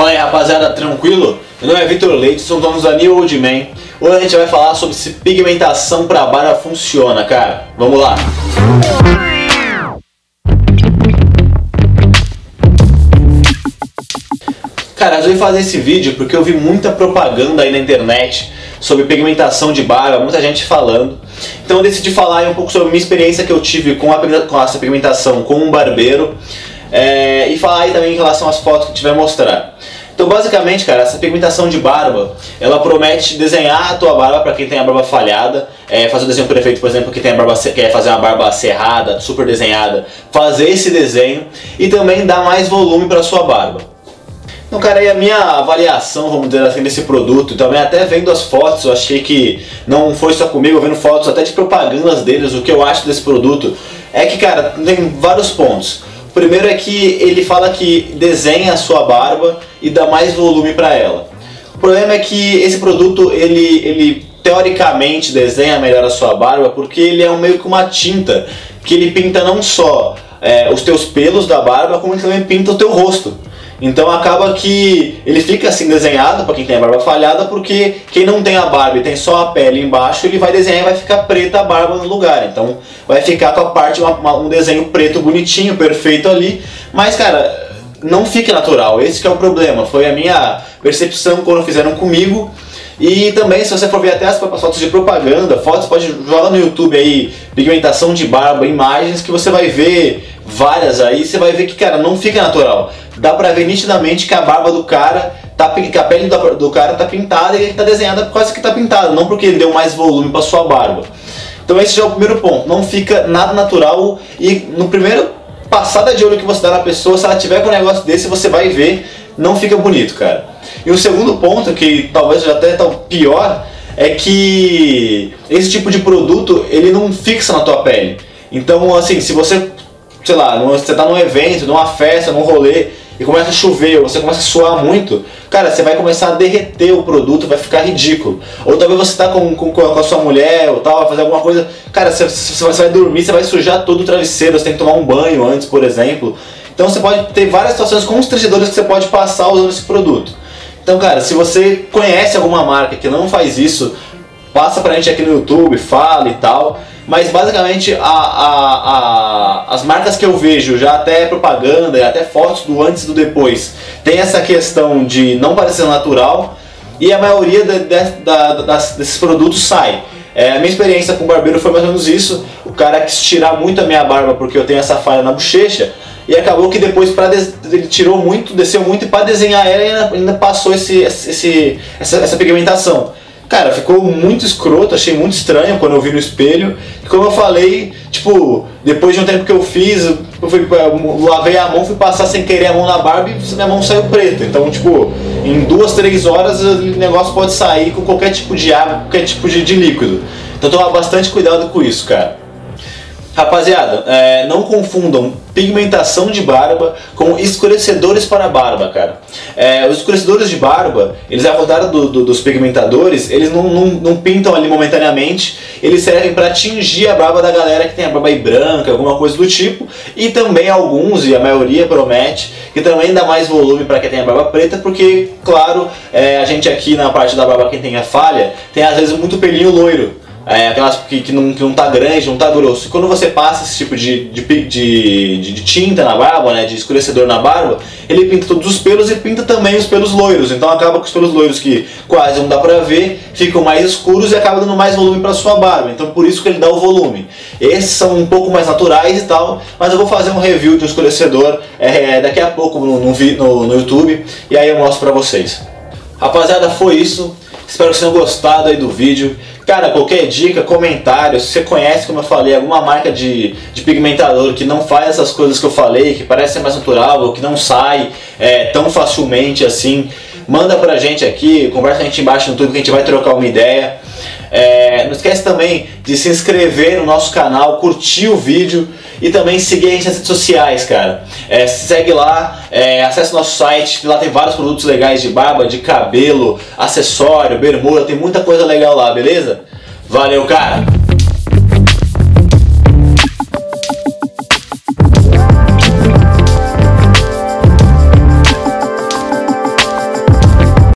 Fala aí rapaziada, tranquilo? Meu nome é Vitor Leite, sou dono da New Old Man. Hoje a gente vai falar sobre se pigmentação para barba funciona, cara. Vamos lá! Cara, eu resolvi fazer esse vídeo porque eu vi muita propaganda aí na internet sobre pigmentação de barba, muita gente falando. Então eu decidi falar um pouco sobre a minha experiência que eu tive com, a, com essa pigmentação com um barbeiro é, e falar aí também em relação às fotos que tiver mostrar. Então basicamente, cara, essa pigmentação de barba, ela promete desenhar a tua barba para quem tem a barba falhada, é, fazer o desenho perfeito, por exemplo, que tem a barba quer fazer uma barba cerrada, super desenhada, fazer esse desenho e também dar mais volume para sua barba. Então, cara, aí a minha avaliação, vamos dizer assim, desse produto, também até vendo as fotos, eu achei que não foi só comigo, vendo fotos até de propagandas deles, o que eu acho desse produto é que, cara, tem vários pontos. O primeiro é que ele fala que desenha a sua barba e dá mais volume para ela. O problema é que esse produto, ele, ele teoricamente desenha melhor a sua barba porque ele é um, meio que uma tinta que ele pinta não só é, os teus pelos da barba, como ele também pinta o teu rosto. Então acaba que ele fica assim desenhado para quem tem a barba falhada, porque quem não tem a barba e tem só a pele embaixo, ele vai desenhar e vai ficar preta a barba no lugar. Então vai ficar com a parte, uma, uma, um desenho preto bonitinho, perfeito ali. Mas cara, não fica natural, esse é o problema. Foi a minha percepção quando fizeram comigo. E também, se você for ver até as fotos de propaganda, fotos, pode jogar no YouTube aí, pigmentação de barba, imagens, que você vai ver várias aí, você vai ver que, cara, não fica natural. Dá pra ver nitidamente que a barba do cara, tá, que a pele do, do cara tá pintada e ele tá desenhada quase que tá pintado, não porque ele deu mais volume pra sua barba. Então esse já é o primeiro ponto, não fica nada natural e no primeiro passada de olho que você dá na pessoa, se ela tiver com um negócio desse, você vai ver, não fica bonito, cara. E o segundo ponto, que talvez já até tá pior, é que esse tipo de produto, ele não fixa na tua pele. Então, assim, se você, sei lá, você tá num evento, numa festa, num rolê, e começa a chover, ou você começa a suar muito, cara, você vai começar a derreter o produto, vai ficar ridículo. Ou talvez você tá com, com, com a sua mulher ou tal, vai fazer alguma coisa, cara, você, você vai dormir, você vai sujar todo o travesseiro, você tem que tomar um banho antes, por exemplo. Então você pode ter várias situações constrangedoras que você pode passar usando esse produto. Então, cara, se você conhece alguma marca que não faz isso, passa pra gente aqui no YouTube, fala e tal. Mas basicamente a, a, a, as marcas que eu vejo, já até propaganda e até fotos do antes e do depois, tem essa questão de não parecer natural e a maioria de, de, da, das, desses produtos sai. É, a minha experiência com o barbeiro foi mais ou menos isso. O cara quis tirar muito a minha barba porque eu tenho essa falha na bochecha. E acabou que depois pra ele tirou muito, desceu muito e para desenhar ela ainda, passou esse, esse, essa, essa pigmentação. Cara, ficou muito escroto, achei muito estranho quando eu vi no espelho. E como eu falei, tipo, depois de um tempo que eu fiz, eu fui, eu lavei a mão, fui passar sem querer a mão na barba e minha mão saiu preta. Então, tipo, em duas, três horas o negócio pode sair com qualquer tipo de água, qualquer tipo de, de líquido. Então toma bastante cuidado com isso, cara. Rapaziada, é, não confundam pigmentação de barba com escurecedores para barba, cara. É, os escurecedores de barba, eles contrário do, do, dos pigmentadores, eles não, não, não, pintam ali momentaneamente, eles servem para tingir a barba da galera que tem a barba aí branca, alguma coisa do tipo, e também alguns, e a maioria promete, que também dá mais volume para quem tem a barba preta, porque, claro, é, a gente aqui na parte da barba, quem tem a falha, tem às vezes muito pelinho loiro é, aquelas que, que, não, que não tá grande, não tá grosso. Quando você passa esse tipo de, de, de, de, tinta na barba, né, de escurecedor na barba, ele pinta todos os pelos e pinta também os pelos loiros. Então acaba com os pelos loiros que quase não dá pra ver, ficam mais escuros e acaba dando mais volume pra sua barba. Então por isso que ele dá o volume. Esses são um pouco mais naturais e tal, mas eu vou fazer um review de um escurecedor é, daqui a pouco no, no, no, no YouTube e aí eu mostro pra vocês. Rapaziada, foi isso. Espero que vocês tenham gostado aí do vídeo. Cara, qualquer dica, comentário, se você conhece, como eu falei, alguma marca de, de pigmentador que não faz essas coisas que eu falei, que parece ser mais natural, ou que não sai é, tão facilmente assim, manda pra gente aqui, conversa com a gente embaixo no YouTube que a gente vai trocar uma ideia. É, não esquece também de se inscrever no nosso canal, curtir o vídeo e também seguir a gente nas redes sociais, cara. É, segue lá, é, acesse nosso site, lá tem vários produtos legais de barba, de cabelo, acessório, bermuda, tem muita coisa legal lá, beleza? Valeu, cara!